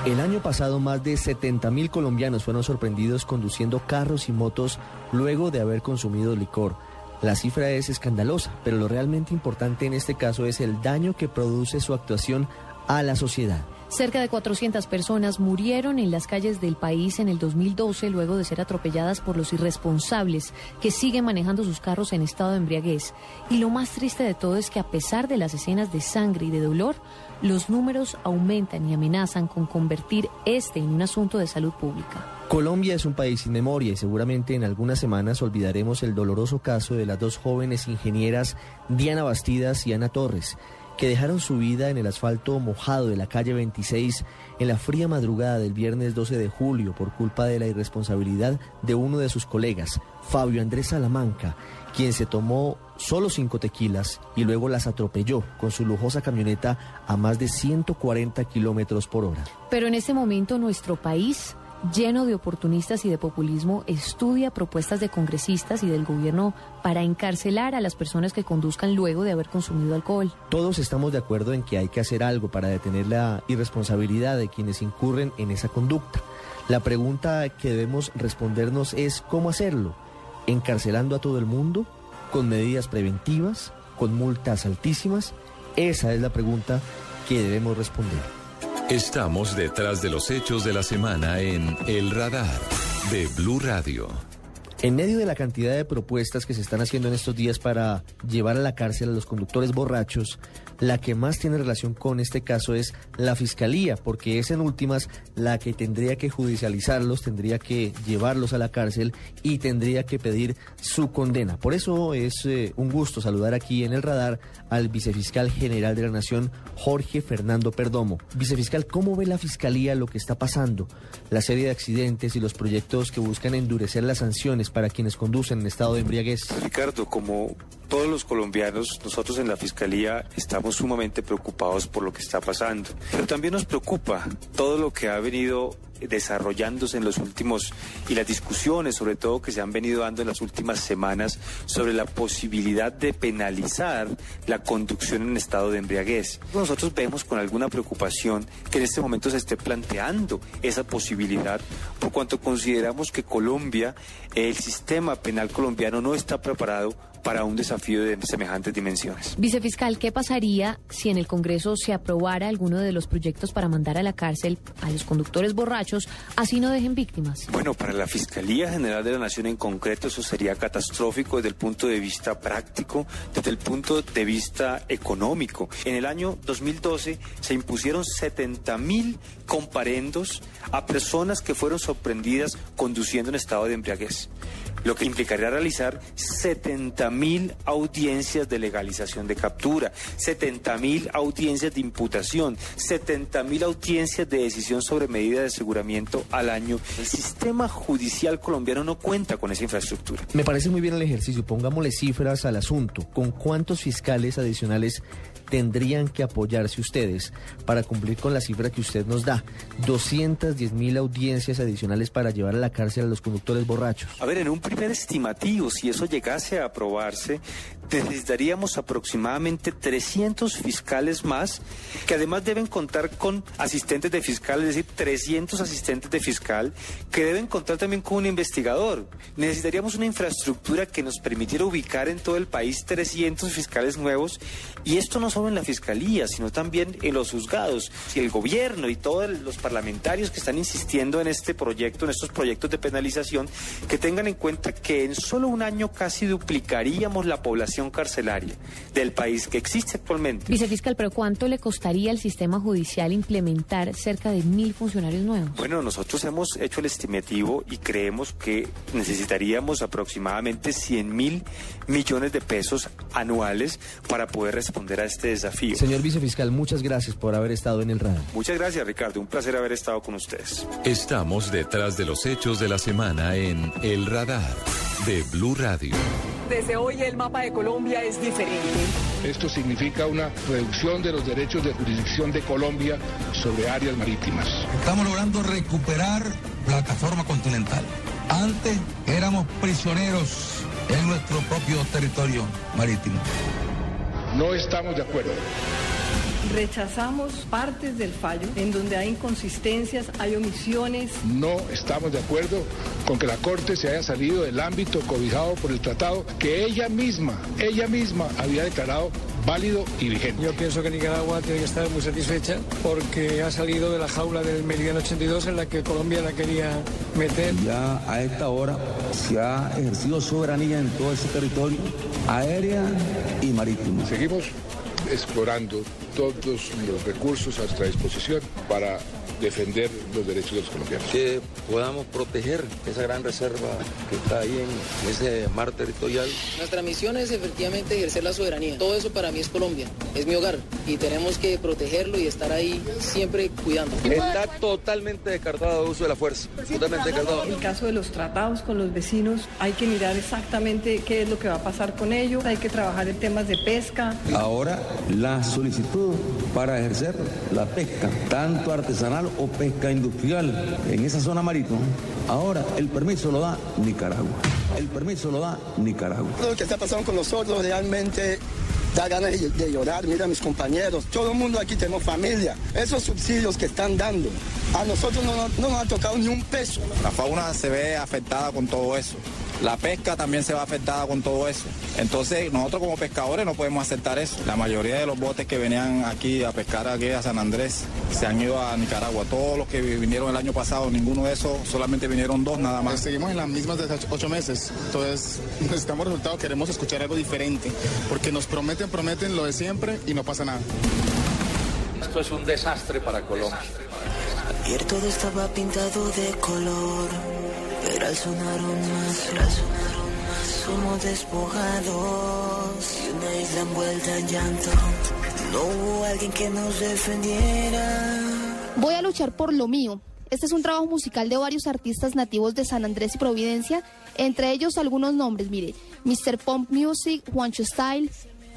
El año pasado más de 70 mil colombianos fueron sorprendidos conduciendo carros y motos luego de haber consumido licor. La cifra es escandalosa, pero lo realmente importante en este caso es el daño que produce su actuación a la sociedad. Cerca de 400 personas murieron en las calles del país en el 2012 luego de ser atropelladas por los irresponsables que siguen manejando sus carros en estado de embriaguez. Y lo más triste de todo es que a pesar de las escenas de sangre y de dolor, los números aumentan y amenazan con convertir este en un asunto de salud pública. Colombia es un país sin memoria y seguramente en algunas semanas olvidaremos el doloroso caso de las dos jóvenes ingenieras Diana Bastidas y Ana Torres que dejaron su vida en el asfalto mojado de la calle 26 en la fría madrugada del viernes 12 de julio por culpa de la irresponsabilidad de uno de sus colegas, Fabio Andrés Salamanca, quien se tomó solo cinco tequilas y luego las atropelló con su lujosa camioneta a más de 140 kilómetros por hora. Pero en este momento nuestro país lleno de oportunistas y de populismo, estudia propuestas de congresistas y del gobierno para encarcelar a las personas que conduzcan luego de haber consumido alcohol. Todos estamos de acuerdo en que hay que hacer algo para detener la irresponsabilidad de quienes incurren en esa conducta. La pregunta que debemos respondernos es cómo hacerlo. ¿Encarcelando a todo el mundo? ¿Con medidas preventivas? ¿Con multas altísimas? Esa es la pregunta que debemos responder. Estamos detrás de los hechos de la semana en El Radar de Blue Radio. En medio de la cantidad de propuestas que se están haciendo en estos días para llevar a la cárcel a los conductores borrachos, la que más tiene relación con este caso es la Fiscalía, porque es en últimas la que tendría que judicializarlos, tendría que llevarlos a la cárcel y tendría que pedir su condena. Por eso es eh, un gusto saludar aquí en el radar al vicefiscal general de la Nación, Jorge Fernando Perdomo. Vicefiscal, ¿cómo ve la Fiscalía lo que está pasando? La serie de accidentes y los proyectos que buscan endurecer las sanciones para quienes conducen en estado de embriaguez. Ricardo, como todos los colombianos, nosotros en la Fiscalía estamos sumamente preocupados por lo que está pasando. Pero también nos preocupa todo lo que ha venido desarrollándose en los últimos y las discusiones sobre todo que se han venido dando en las últimas semanas sobre la posibilidad de penalizar la conducción en estado de embriaguez. Nosotros vemos con alguna preocupación que en este momento se esté planteando esa posibilidad por cuanto consideramos que Colombia, el sistema penal colombiano no está preparado para un desafío de semejantes dimensiones. Vicefiscal, ¿qué pasaría si en el Congreso se aprobara alguno de los proyectos para mandar a la cárcel a los conductores borrachos, así no dejen víctimas? Bueno, para la Fiscalía General de la Nación en concreto eso sería catastrófico desde el punto de vista práctico, desde el punto de vista económico. En el año 2012 se impusieron 70 mil comparendos a personas que fueron sorprendidas conduciendo en estado de embriaguez lo que implicaría realizar 70 mil audiencias de legalización de captura, 70 mil audiencias de imputación, 70 mil audiencias de decisión sobre medida de aseguramiento al año. El sistema judicial colombiano no cuenta con esa infraestructura. Me parece muy bien el ejercicio, pongámosle cifras al asunto. ¿Con cuántos fiscales adicionales tendrían que apoyarse ustedes para cumplir con la cifra que usted nos da. 210 mil audiencias adicionales para llevar a la cárcel a los conductores borrachos. A ver, en un primer estimativo, si eso llegase a aprobarse, necesitaríamos aproximadamente 300 fiscales más, que además deben contar con asistentes de fiscal, es decir, 300 asistentes de fiscal, que deben contar también con un investigador. Necesitaríamos una infraestructura que nos permitiera ubicar en todo el país 300 fiscales nuevos, y esto no solo en la fiscalía, sino también en los juzgados. Si el gobierno y todos los parlamentarios que están insistiendo en este proyecto, en estos proyectos de penalización, que tengan en cuenta que en solo un año casi duplicaríamos la población carcelaria del país que existe actualmente. Vicefiscal, pero ¿cuánto le costaría al sistema judicial implementar cerca de mil funcionarios nuevos? Bueno, nosotros hemos hecho el estimativo y creemos que necesitaríamos aproximadamente 100 mil millones de pesos anuales para poder responder a este desafío. Señor vicefiscal, muchas gracias por haber estado en el radar. Muchas gracias, Ricardo. Un placer haber estado con ustedes. Estamos detrás de los hechos de la semana en El Radar de Blue Radio. Desde hoy el mapa de Colombia es diferente. Esto significa una reducción de los derechos de jurisdicción de Colombia sobre áreas marítimas. Estamos logrando recuperar plataforma continental. Antes éramos prisioneros en nuestro propio territorio marítimo. No estamos de acuerdo. Rechazamos partes del fallo en donde hay inconsistencias, hay omisiones. No estamos de acuerdo con que la Corte se haya salido del ámbito cobijado por el tratado que ella misma, ella misma había declarado válido y vigente. Yo pienso que Nicaragua tiene que estar muy satisfecha porque ha salido de la jaula del Meridiano 82 en la que Colombia la quería meter. Ya a esta hora se ha ejercido soberanía en todo ese territorio, aérea y marítimo. Seguimos explorando todos los recursos a nuestra disposición para defender los derechos de los colombianos. Que podamos proteger esa gran reserva que está ahí en ese mar territorial. Nuestra misión es efectivamente ejercer la soberanía. Todo eso para mí es Colombia, es mi hogar y tenemos que protegerlo y estar ahí siempre cuidando. Está totalmente descartado el uso de la fuerza, totalmente descartado. En el caso de los tratados con los vecinos, hay que mirar exactamente qué es lo que va a pasar con ellos, hay que trabajar en temas de pesca. Ahora la solicitud para ejercer la pesca, tanto artesanal o pesca industrial en esa zona marítima, ahora el permiso lo da Nicaragua. El permiso lo da Nicaragua. Lo que está pasando con nosotros realmente da ganas de, llorar. Mira mis compañeros, todo el mundo aquí tenemos familia. Esos subsidios que están dando, a nosotros no, no nos ha tocado ni un peso. La fauna se ve afectada con todo eso. La pesca también se va afectada con todo eso. Entonces, nosotros como pescadores no podemos aceptar eso. La mayoría de los botes que venían aquí a pescar aquí a San Andrés se han ido a Nicaragua. Todos los que vinieron el año pasado, ninguno de esos, solamente vinieron dos nada más. seguimos en las mismas de ocho meses. Entonces, (laughs) necesitamos resultados, queremos escuchar algo diferente. Porque nos prometen, prometen lo de siempre y no pasa nada. Esto es un desastre para Colombia. Ayer todo estaba pintado de color, pero al sonar más, un más, somos despojados y una isla envuelta en llanto. No hubo alguien que nos defendiera. Voy a luchar por lo mío. Este es un trabajo musical de varios artistas nativos de San Andrés y Providencia, entre ellos algunos nombres, mire, Mr. Pump Music, Juancho Style,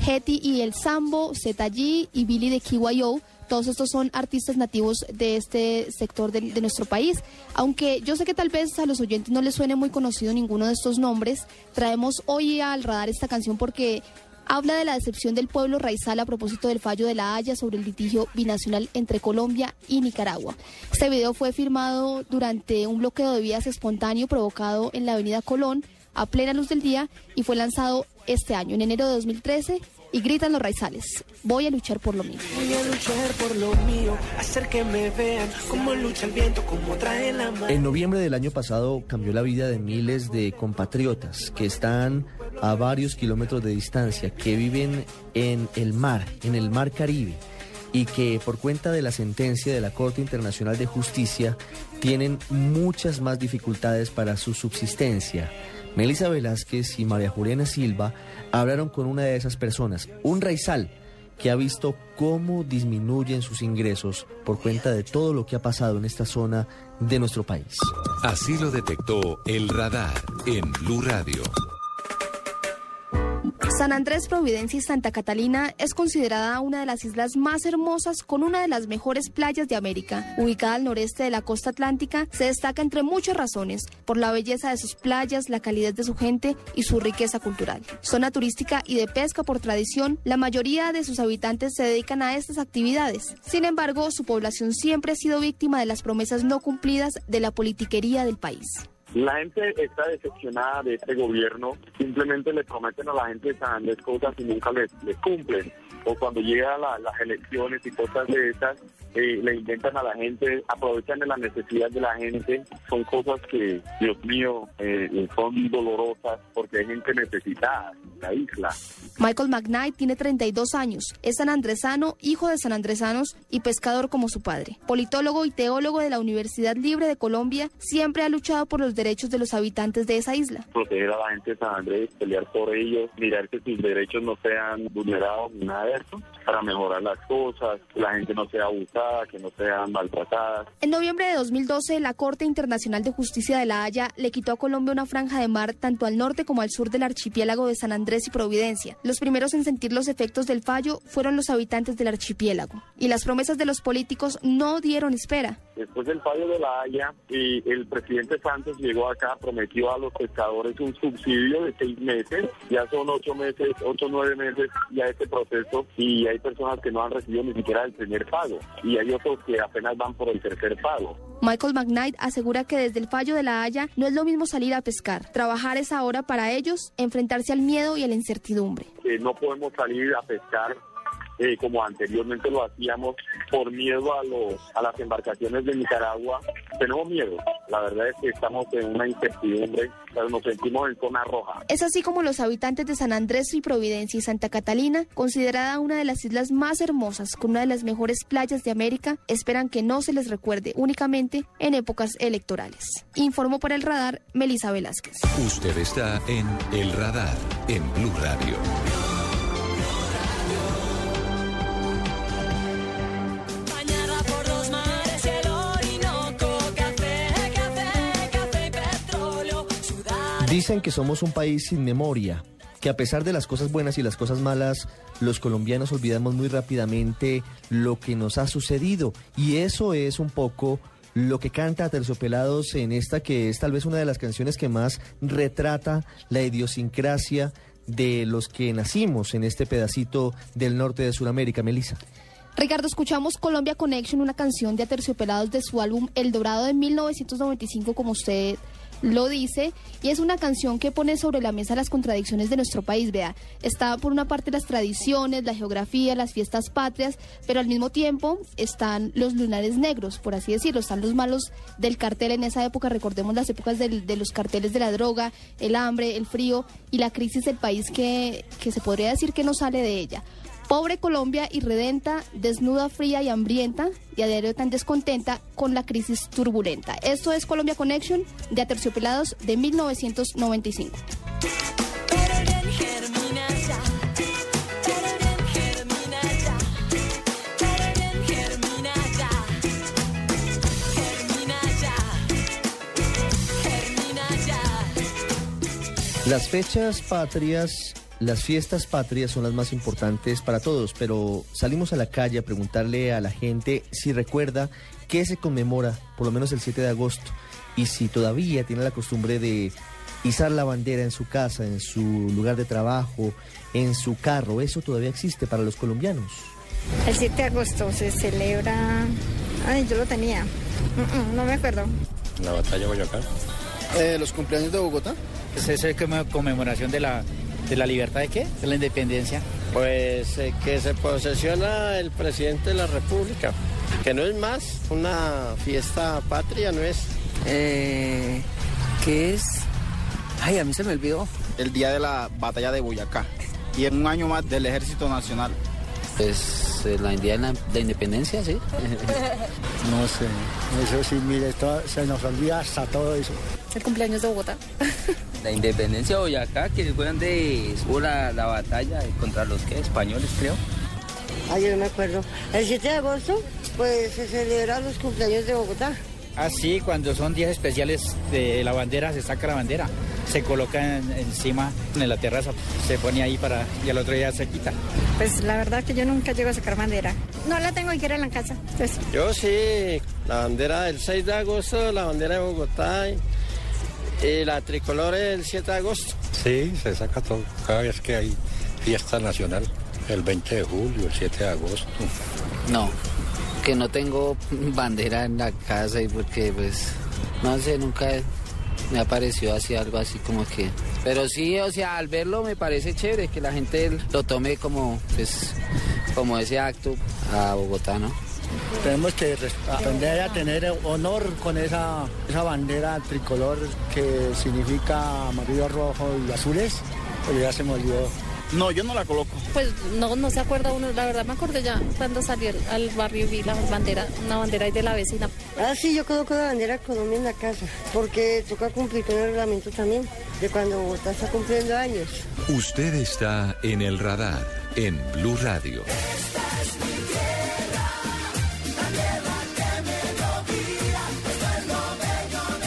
Hetty y El Sambo, ZG y Billy de KYO. Todos estos son artistas nativos de este sector de, de, nuestro país. Aunque yo sé que tal vez a los oyentes no les suene muy conocido ninguno de estos nombres, traemos hoy al radar esta canción porque habla de la decepción del pueblo raizal a propósito del fallo de la Haya sobre el litigio binacional entre Colombia y Nicaragua. Este video fue firmado durante un bloqueo de vías espontáneo provocado en la avenida Colón a plena luz del día y fue lanzado este año, en enero de 2013, y gritan los raizales, voy a luchar por lo mío. Voy a luchar por lo mío, hacer que me vean como lucha el viento, como trae la mano. En noviembre del año pasado cambió la vida de miles de compatriotas que están a varios kilómetros de distancia, que viven en el mar, en el mar Caribe y que por cuenta de la sentencia de la Corte Internacional de Justicia tienen muchas más dificultades para su subsistencia. Melissa Velázquez y María Juliana Silva hablaron con una de esas personas, un raizal que ha visto cómo disminuyen sus ingresos por cuenta de todo lo que ha pasado en esta zona de nuestro país. Así lo detectó el radar en Blue Radio. San Andrés, Providencia y Santa Catalina es considerada una de las islas más hermosas con una de las mejores playas de América. Ubicada al noreste de la costa atlántica, se destaca entre muchas razones por la belleza de sus playas, la calidez de su gente y su riqueza cultural. Zona turística y de pesca por tradición, la mayoría de sus habitantes se dedican a estas actividades. Sin embargo, su población siempre ha sido víctima de las promesas no cumplidas de la politiquería del país. La gente está decepcionada de este gobierno, simplemente le prometen a la gente de San Andrés cosas y nunca les, les cumplen. O cuando llegan la, las elecciones y cosas de esas, eh, le inventan a la gente, aprovechan de la necesidad de la gente. Son cosas que, Dios mío, eh, son dolorosas porque hay gente necesitada en la isla. Michael McKnight tiene 32 años, es sanandresano, hijo de sanandresanos y pescador como su padre. Politólogo y teólogo de la Universidad Libre de Colombia, siempre ha luchado por los derechos de los habitantes de esa isla. Proteger a la gente de San Andrés, pelear por ellos, mirar que sus derechos no sean vulnerados ni nada eso, para mejorar las cosas, que la gente no sea abusada, que no sean maltratadas. En noviembre de 2012, la Corte Internacional de Justicia de La Haya le quitó a Colombia una franja de mar tanto al norte como al sur del archipiélago de San Andrés y Providencia. Los primeros en sentir los efectos del fallo fueron los habitantes del archipiélago. Y las promesas de los políticos no dieron espera. Después del fallo de La Haya, y el presidente Santos llegó acá, prometió a los pescadores un subsidio de seis meses. Ya son ocho meses, ocho, nueve meses ya este proceso y hay personas que no han recibido ni siquiera el primer pago. Y hay otros que apenas van por el tercer pago. Michael McKnight asegura que desde el fallo de la Haya no es lo mismo salir a pescar. Trabajar es ahora para ellos enfrentarse al miedo y a la incertidumbre. Eh, no podemos salir a pescar eh, como anteriormente lo hacíamos por miedo a los a las embarcaciones de Nicaragua. Tenemos miedo. La verdad es que estamos en una incertidumbre, pero nos sentimos en zona roja. Es así como los habitantes de San Andrés y Providencia y Santa Catalina, considerada una de las islas más hermosas con una de las mejores playas de América, esperan que no se les recuerde únicamente en épocas electorales. Informó por el radar Melisa Velázquez. Usted está en El Radar en Blue Radio. Dicen que somos un país sin memoria, que a pesar de las cosas buenas y las cosas malas, los colombianos olvidamos muy rápidamente lo que nos ha sucedido. Y eso es un poco lo que canta Terciopelados en esta, que es tal vez una de las canciones que más retrata la idiosincrasia de los que nacimos en este pedacito del norte de Sudamérica, Melissa. Ricardo, escuchamos Colombia Connection, una canción de Aterciopelados de su álbum El Dorado de 1995, como usted lo dice y es una canción que pone sobre la mesa las contradicciones de nuestro país. Vea, está por una parte las tradiciones, la geografía, las fiestas patrias, pero al mismo tiempo están los lunares negros, por así decirlo, están los malos del cartel en esa época, recordemos las épocas del- de los carteles de la droga, el hambre, el frío y la crisis del país que, que se podría decir que no sale de ella. Pobre Colombia irredenta, desnuda, fría y hambrienta, y a diario tan descontenta con la crisis turbulenta. Esto es Colombia Connection de Aterciopelados de 1995. Las fechas patrias, las fiestas patrias son las más importantes para todos, pero salimos a la calle a preguntarle a la gente si recuerda qué se conmemora, por lo menos el 7 de agosto, y si todavía tiene la costumbre de izar la bandera en su casa, en su lugar de trabajo, en su carro. Eso todavía existe para los colombianos. El 7 de agosto se celebra. Ay, yo lo tenía. No me acuerdo. La batalla de Boyacá. Eh, los cumpleaños de Bogotá. ¿Es eso es como conmemoración de la, de la libertad de qué? De la independencia. Pues eh, que se posesiona el presidente de la República, que no es más una fiesta patria, no es. Eh, ¿Qué es? Ay, a mí se me olvidó. El día de la batalla de Boyacá. Y en un año más del Ejército Nacional. Es eh, la día de la, de independencia, sí. (laughs) No sé, eso sí, mire, todo- se nos olvida hasta todo eso. El cumpleaños de Bogotá. La independencia de Boyacá, que fue donde hubo la, la batalla contra los ¿qué? españoles, creo. Ay, yo no me acuerdo. El 7 de agosto, pues se celebra los cumpleaños de Bogotá. Ah, sí, cuando son días especiales de la bandera, se saca la bandera, se coloca en- encima en la terraza, se pone ahí para y al otro día se quita. Pues la verdad que yo nunca llego a sacar bandera. No la tengo aquí en la casa. Entonces, Yo sí, la bandera del 6 de agosto, la bandera de Bogotá y, y la tricolor el 7 de agosto. Sí, se saca todo. Cada vez que hay fiesta nacional, el 20 de julio, el 7 de agosto. No, que no tengo bandera en la casa y porque pues, no sé, nunca me ha parecido así algo así como que... Pero sí, o sea, al verlo me parece chévere que la gente lo tome como, pues, como ese acto a Bogotá, ¿no? Tenemos que aprender a tener honor con esa, esa bandera tricolor que significa amarillo, rojo y azules, pero ya se me olvidó. No, yo no la coloco. pues no, no se acuerda uno. La verdad me acordé ya cuando salí al, al barrio y vi la bandera, una bandera ahí de la vecina. Ah, sí, yo coloco la bandera de Colombia en la casa, porque toca cumplir con el reglamento también, de cuando Bogotá está cumpliendo años. Usted está en el radar en Blue Radio.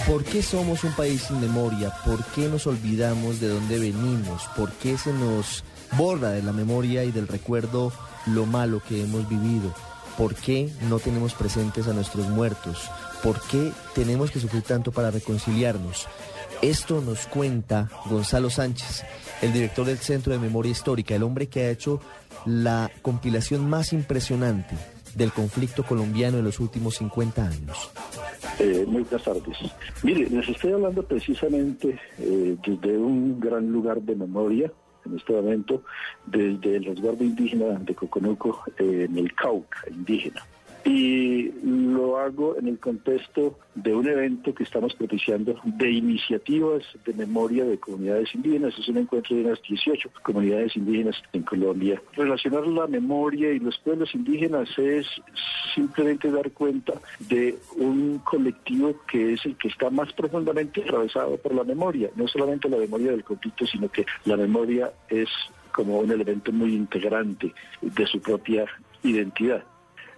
¿Por qué somos un país sin memoria? ¿Por qué nos olvidamos de dónde venimos? ¿Por qué se nos borra de la memoria y del recuerdo lo malo que hemos vivido? ¿Por qué no tenemos presentes a nuestros muertos? ¿Por qué tenemos que sufrir tanto para reconciliarnos? Esto nos cuenta Gonzalo Sánchez, el director del Centro de Memoria Histórica, el hombre que ha hecho la compilación más impresionante del conflicto colombiano en los últimos 50 años. Eh, muy buenas tardes. Mire, les estoy hablando precisamente eh, desde un gran lugar de memoria, en este momento, desde el resguardo indígena de Coconuco, en el Cauca indígena. Y lo hago en el contexto de un evento que estamos propiciando de iniciativas de memoria de comunidades indígenas. Es un encuentro de unas 18 comunidades indígenas en Colombia. Relacionar la memoria y los pueblos indígenas es simplemente dar cuenta de un colectivo que es el que está más profundamente atravesado por la memoria. No solamente la memoria del conflicto, sino que la memoria es como un elemento muy integrante de su propia identidad.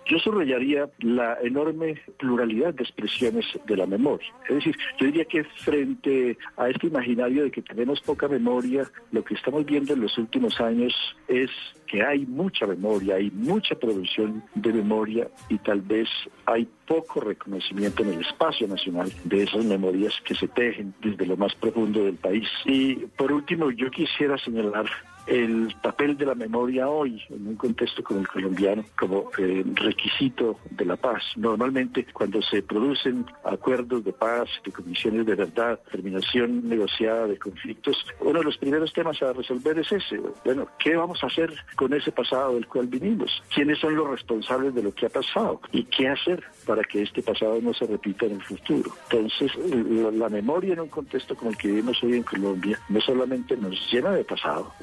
Yo subrayaría la enorme pluralidad de expresiones de la memoria. Es decir, yo diría que frente a este imaginario de que tenemos poca memoria, lo que estamos viendo en los últimos años es que hay mucha memoria, hay mucha producción de memoria y tal vez hay poco reconocimiento en el espacio nacional de esas memorias que se tejen desde lo más profundo del país. Y por último, yo quisiera señalar el papel de la memoria hoy en un contexto como el colombiano como eh, requisito de la paz. Normalmente cuando se producen acuerdos de paz, de comisiones de verdad, terminación negociada de conflictos, uno de los primeros temas a resolver es ese. Bueno, ¿qué vamos a hacer con ese pasado del cual vinimos? ¿Quiénes son los responsables de lo que ha pasado? ¿Y qué hacer para que este pasado no se repita en el futuro? Entonces, la, la memoria en un contexto como el que vivimos hoy en Colombia no solamente nos llena de pasado,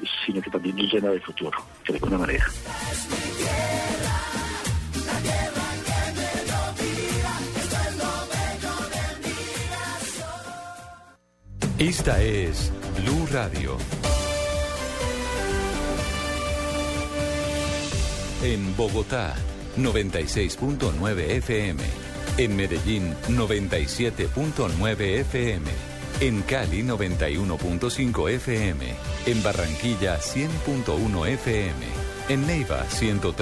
que también nos llena de futuro, de alguna manera. Esta es Blue Radio. En Bogotá, 96.9 FM. En Medellín, 97.9 FM. En Cali, 91.5 FM. En Barranquilla, 100.1 FM. En Neiva, 103.